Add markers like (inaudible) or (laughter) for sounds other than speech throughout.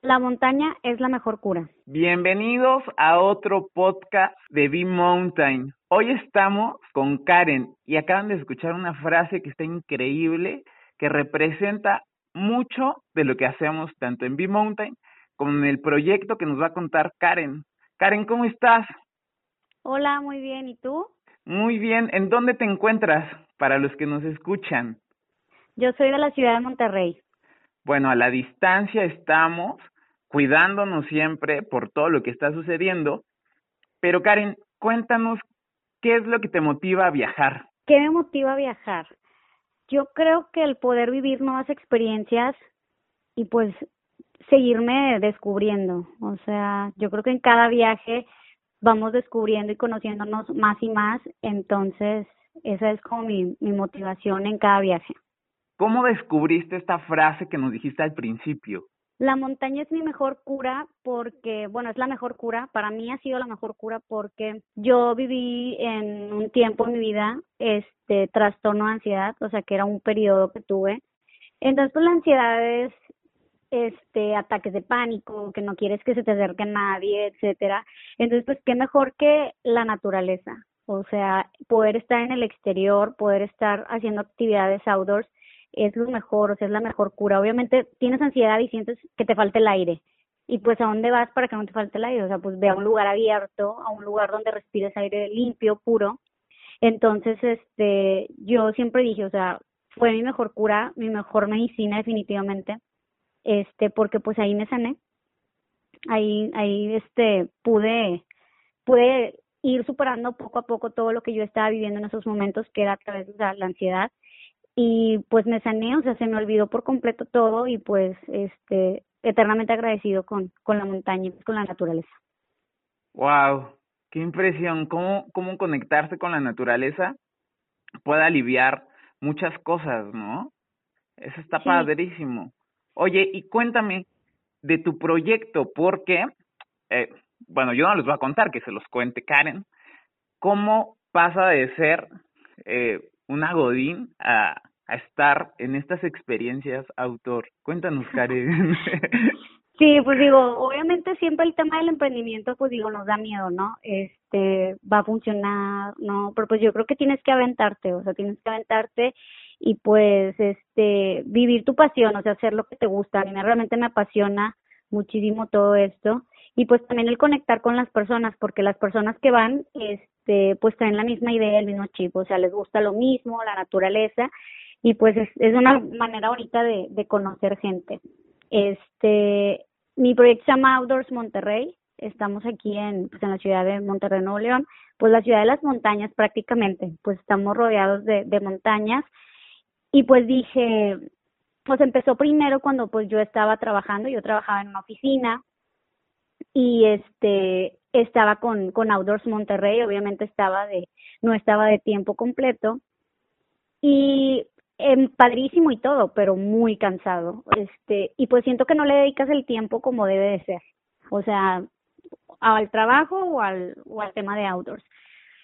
La montaña es la mejor cura. Bienvenidos a otro podcast de B-Mountain. Hoy estamos con Karen y acaban de escuchar una frase que está increíble, que representa mucho de lo que hacemos tanto en B-Mountain como en el proyecto que nos va a contar Karen. Karen, ¿cómo estás? Hola, muy bien. ¿Y tú? Muy bien. ¿En dónde te encuentras para los que nos escuchan? Yo soy de la ciudad de Monterrey. Bueno, a la distancia estamos cuidándonos siempre por todo lo que está sucediendo. Pero Karen, cuéntanos qué es lo que te motiva a viajar. ¿Qué me motiva a viajar? Yo creo que el poder vivir nuevas experiencias y pues seguirme descubriendo. O sea, yo creo que en cada viaje vamos descubriendo y conociéndonos más y más. Entonces, esa es como mi, mi motivación en cada viaje. ¿Cómo descubriste esta frase que nos dijiste al principio? La montaña es mi mejor cura porque, bueno, es la mejor cura, para mí ha sido la mejor cura porque yo viví en un tiempo en mi vida este trastorno de ansiedad, o sea, que era un periodo que tuve. Entonces, pues la ansiedad es este ataques de pánico, que no quieres que se te acerque nadie, etcétera. Entonces, pues qué mejor que la naturaleza, o sea, poder estar en el exterior, poder estar haciendo actividades outdoors es lo mejor, o sea, es la mejor cura. Obviamente tienes ansiedad y sientes que te falta el aire. Y pues a dónde vas para que no te falte el aire? O sea, pues ve a un lugar abierto, a un lugar donde respires aire limpio, puro. Entonces, este, yo siempre dije, o sea, fue mi mejor cura, mi mejor medicina definitivamente, este, porque pues ahí me sané. Ahí, ahí, este, pude, pude ir superando poco a poco todo lo que yo estaba viviendo en esos momentos, que era a través de la ansiedad y pues me sané, o sea, se me olvidó por completo todo y pues este eternamente agradecido con con la montaña y con la naturaleza. Wow, qué impresión, cómo cómo conectarse con la naturaleza puede aliviar muchas cosas, ¿no? Eso está padrísimo. Oye, y cuéntame de tu proyecto, porque, eh, bueno, yo no les voy a contar, que se los cuente Karen, cómo pasa de ser eh, una Godín a, a estar en estas experiencias autor. Cuéntanos, Karen. (laughs) Sí, pues digo, obviamente siempre el tema del emprendimiento, pues digo, nos da miedo, ¿no? Este, va a funcionar, ¿no? Pero pues yo creo que tienes que aventarte, o sea, tienes que aventarte y pues, este, vivir tu pasión, o sea, hacer lo que te gusta. A mí realmente me apasiona muchísimo todo esto y pues también el conectar con las personas, porque las personas que van, este, pues traen la misma idea, el mismo chip, o sea, les gusta lo mismo, la naturaleza y pues es, es una manera ahorita de, de conocer gente. Este, mi proyecto se llama Outdoors Monterrey, estamos aquí en, pues en la ciudad de Monterrey, Nuevo León, pues la ciudad de las montañas prácticamente, pues estamos rodeados de, de montañas y pues dije, pues empezó primero cuando pues yo estaba trabajando, yo trabajaba en una oficina y este estaba con con Outdoors Monterrey, obviamente estaba de no estaba de tiempo completo y eh, padrísimo y todo, pero muy cansado. Este, y pues siento que no le dedicas el tiempo como debe de ser. O sea, al trabajo o al, o al tema de outdoors.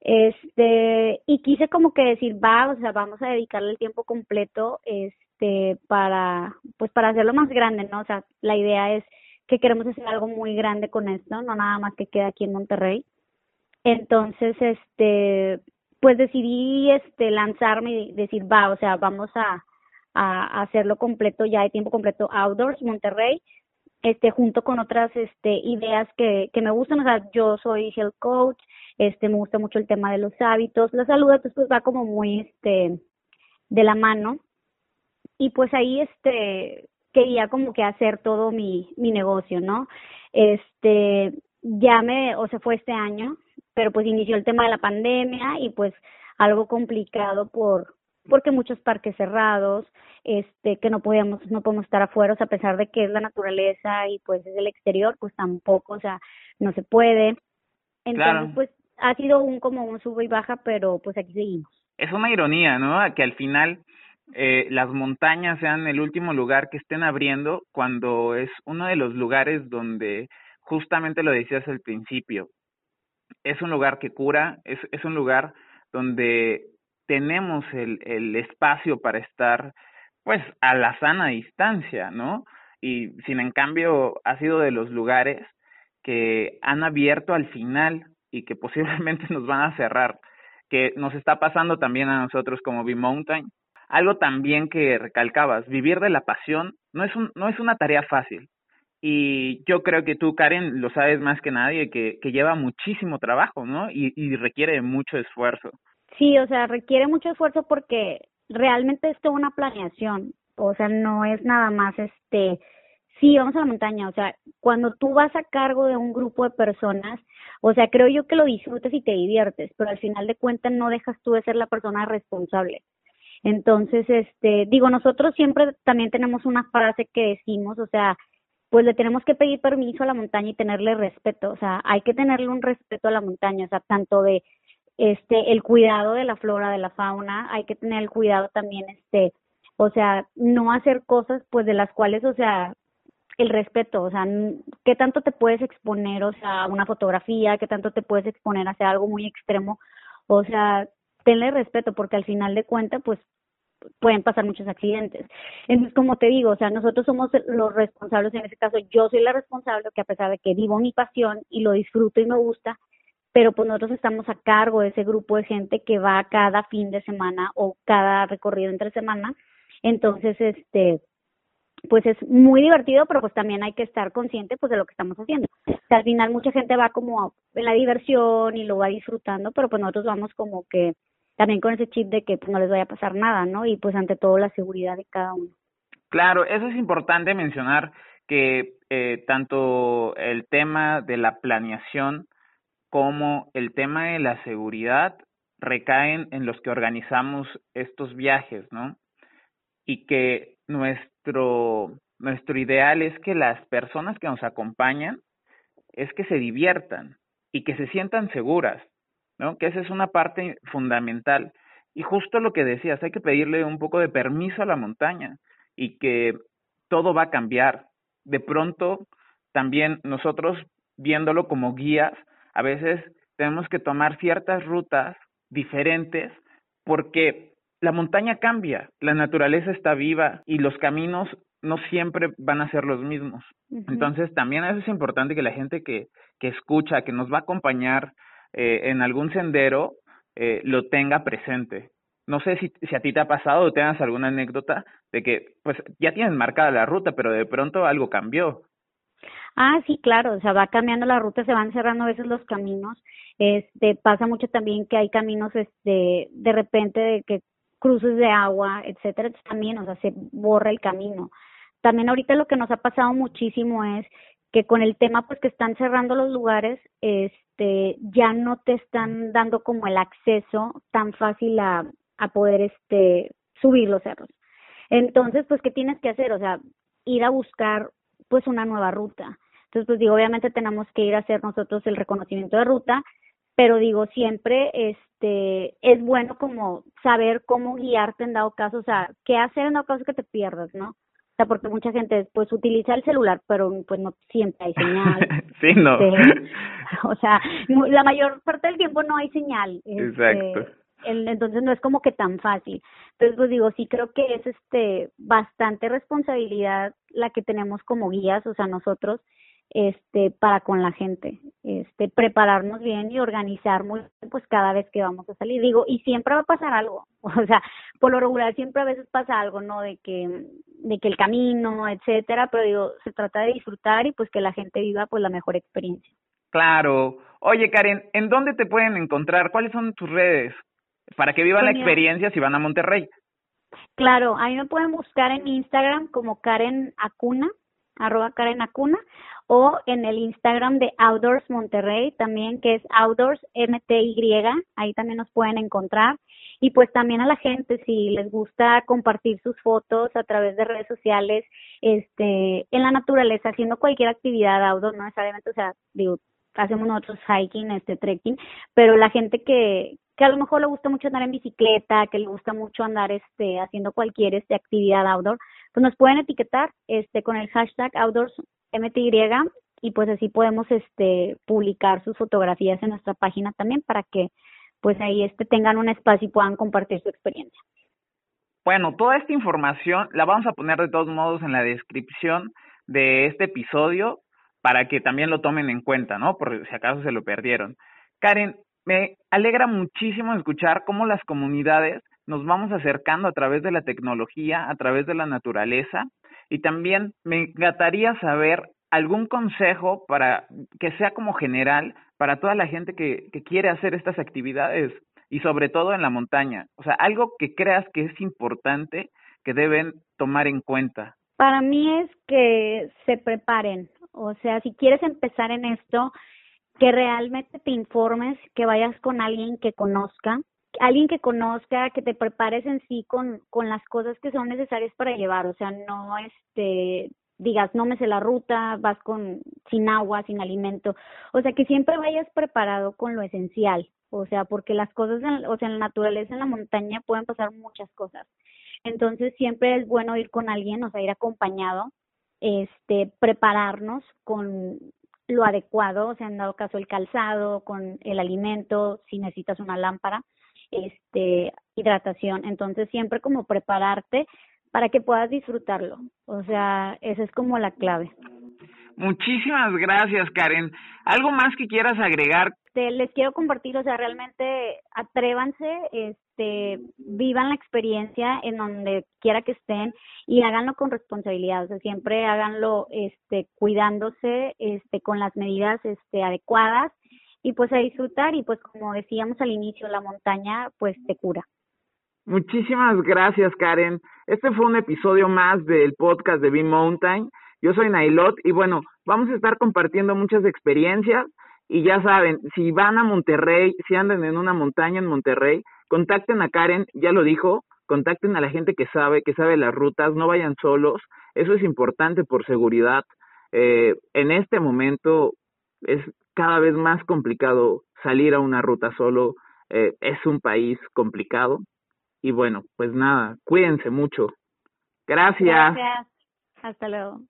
Este, y quise como que decir, va, o sea, vamos a dedicarle el tiempo completo, este, para, pues para hacerlo más grande, ¿no? O sea, la idea es que queremos hacer algo muy grande con esto, no nada más que queda aquí en Monterrey. Entonces, este, pues decidí este lanzarme y decir, va, o sea, vamos a, a hacerlo completo ya de tiempo completo outdoors Monterrey este junto con otras este ideas que que me gustan o sea yo soy health coach este me gusta mucho el tema de los hábitos la salud entonces pues va como muy este de la mano y pues ahí este quería como que hacer todo mi mi negocio no este ya me o sea fue este año pero pues inició el tema de la pandemia y pues algo complicado por porque muchos parques cerrados, este que no podíamos no podemos estar afuera, o sea, a pesar de que es la naturaleza y pues es el exterior, pues tampoco, o sea, no se puede. Entonces, pues ha sido un como un sube y baja, pero pues aquí seguimos. Es una ironía, ¿no? Que al final eh, las montañas sean el último lugar que estén abriendo cuando es uno de los lugares donde justamente lo decías al principio, es un lugar que cura, es, es un lugar donde tenemos el, el espacio para estar pues a la sana distancia, ¿no? y sin en cambio ha sido de los lugares que han abierto al final y que posiblemente (laughs) nos van a cerrar, que nos está pasando también a nosotros como B-Mountain. Algo también que recalcabas, vivir de la pasión no es, un, no es una tarea fácil. Y yo creo que tú, Karen, lo sabes más que nadie, que, lleva muchísimo trabajo, ¿no? Y, y requiere mucho esfuerzo. Sí, o sea, requiere mucho esfuerzo porque realmente es toda una planeación. O sea, no es nada más este Sí, vamos a la montaña, o sea, cuando tú vas a cargo de un grupo de personas, o sea, creo yo que lo disfrutes y te diviertes, pero al final de cuentas no dejas tú de ser la persona responsable. Entonces, este, digo, nosotros siempre también tenemos una frase que decimos, o sea, pues le tenemos que pedir permiso a la montaña y tenerle respeto, o sea, hay que tenerle un respeto a la montaña, o sea, tanto de este el cuidado de la flora, de la fauna, hay que tener el cuidado también este, o sea, no hacer cosas pues de las cuales, o sea, el respeto, o sea, qué tanto te puedes exponer, o sea, a una fotografía, qué tanto te puedes exponer a hacer algo muy extremo, o sea, tenle respeto porque al final de cuentas, pues pueden pasar muchos accidentes. Entonces, como te digo, o sea, nosotros somos los responsables, en ese caso yo soy la responsable que a pesar de que vivo mi pasión y lo disfruto y me gusta, pero pues nosotros estamos a cargo de ese grupo de gente que va cada fin de semana o cada recorrido entre semana. Entonces, este, pues es muy divertido, pero pues también hay que estar consciente pues de lo que estamos haciendo. Al final mucha gente va como en la diversión y lo va disfrutando, pero pues nosotros vamos como que también con ese chip de que pues no les vaya a pasar nada, ¿no? Y pues ante todo la seguridad de cada uno. Claro, eso es importante mencionar que eh, tanto el tema de la planeación como el tema de la seguridad recaen en los que organizamos estos viajes, ¿no? Y que nuestro, nuestro ideal es que las personas que nos acompañan es que se diviertan y que se sientan seguras, ¿no? Que esa es una parte fundamental. Y justo lo que decías, hay que pedirle un poco de permiso a la montaña y que todo va a cambiar. De pronto, también nosotros viéndolo como guías, a veces tenemos que tomar ciertas rutas diferentes porque la montaña cambia, la naturaleza está viva y los caminos no siempre van a ser los mismos. Entonces, también eso es importante que la gente que, que escucha, que nos va a acompañar eh, en algún sendero, eh, lo tenga presente. No sé si, si a ti te ha pasado o tengas alguna anécdota de que, pues, ya tienes marcada la ruta, pero de pronto algo cambió. Ah, sí, claro, o sea, va cambiando la ruta, se van cerrando a veces los caminos. Este, pasa mucho también que hay caminos, este, de repente de que cruces de agua, etcétera, también, o sea, se borra el camino. También ahorita lo que nos ha pasado muchísimo es que con el tema pues que están cerrando los lugares, este, ya no te están dando como el acceso tan fácil a, a poder este subir los cerros. Entonces, pues qué tienes que hacer, o sea, ir a buscar pues una nueva ruta. Entonces, pues digo, obviamente tenemos que ir a hacer nosotros el reconocimiento de ruta, pero digo, siempre este es bueno como saber cómo guiarte en dado caso, o sea, qué hacer en dado caso que te pierdas, ¿no? Sea, porque mucha gente después utiliza el celular, pero pues no siempre hay señal. (laughs) sí, no. Este, (laughs) o sea, la mayor parte del tiempo no hay señal. Este, Exacto. entonces no es como que tan fácil. Entonces, pues digo, sí creo que es este bastante responsabilidad la que tenemos como guías, o sea, nosotros, este para con la gente este prepararnos bien y organizar muy pues cada vez que vamos a salir digo y siempre va a pasar algo (laughs) o sea por lo regular siempre a veces pasa algo no de que de que el camino etcétera pero digo se trata de disfrutar y pues que la gente viva pues la mejor experiencia. Claro. Oye Karen en dónde te pueden encontrar cuáles son tus redes para que vivan la experiencia si van a Monterrey claro ahí me pueden buscar en Instagram como Karen Acuna arroba Karen Acuna o en el Instagram de Outdoors Monterrey también, que es Outdoors MTY, ahí también nos pueden encontrar. Y pues también a la gente, si les gusta compartir sus fotos a través de redes sociales, este, en la naturaleza, haciendo cualquier actividad outdoor, no necesariamente, o sea, digo, hacemos nosotros hiking, este, trekking, pero la gente que, que a lo mejor le gusta mucho andar en bicicleta, que le gusta mucho andar, este, haciendo cualquier, este, actividad outdoor, pues nos pueden etiquetar, este, con el hashtag Outdoors MTY y pues así podemos este publicar sus fotografías en nuestra página también para que pues ahí este tengan un espacio y puedan compartir su experiencia. Bueno, toda esta información la vamos a poner de todos modos en la descripción de este episodio para que también lo tomen en cuenta, ¿no? Por si acaso se lo perdieron. Karen, me alegra muchísimo escuchar cómo las comunidades nos vamos acercando a través de la tecnología, a través de la naturaleza, y también me encantaría saber algún consejo para que sea como general para toda la gente que, que quiere hacer estas actividades y sobre todo en la montaña. O sea, algo que creas que es importante que deben tomar en cuenta. Para mí es que se preparen. O sea, si quieres empezar en esto, que realmente te informes, que vayas con alguien que conozca, alguien que conozca, que te prepares en sí con, con las cosas que son necesarias para llevar, o sea, no este digas, no me sé la ruta, vas con sin agua, sin alimento, o sea, que siempre vayas preparado con lo esencial, o sea, porque las cosas, en, o sea, en la naturaleza, en la montaña pueden pasar muchas cosas. Entonces, siempre es bueno ir con alguien, o sea, ir acompañado, este, prepararnos con lo adecuado, o sea, en dado caso el calzado, con el alimento, si necesitas una lámpara, este, hidratación. Entonces, siempre como prepararte para que puedas disfrutarlo. O sea, esa es como la clave. Muchísimas gracias, Karen. ¿Algo más que quieras agregar? Te, les quiero compartir, o sea, realmente atrévanse, este, vivan la experiencia en donde quiera que estén y háganlo con responsabilidad, o sea, siempre háganlo, este, cuidándose, este, con las medidas, este, adecuadas y pues a disfrutar y pues como decíamos al inicio, la montaña pues te cura. Muchísimas gracias, Karen. Este fue un episodio más del podcast de B-Mountain. Yo soy Nailot y bueno, vamos a estar compartiendo muchas experiencias y ya saben, si van a Monterrey, si andan en una montaña en Monterrey, contacten a Karen, ya lo dijo, contacten a la gente que sabe, que sabe las rutas, no vayan solos, eso es importante por seguridad. Eh, en este momento es cada vez más complicado salir a una ruta solo, eh, es un país complicado y bueno, pues nada, cuídense mucho. Gracias. Gracias. Hasta luego.